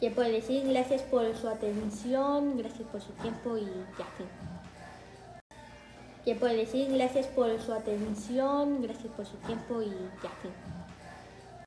que puede decir? Gracias por su atención, gracias por su tiempo y ya, fin. que puede decir? Gracias por su atención, gracias por su tiempo y ya, fin.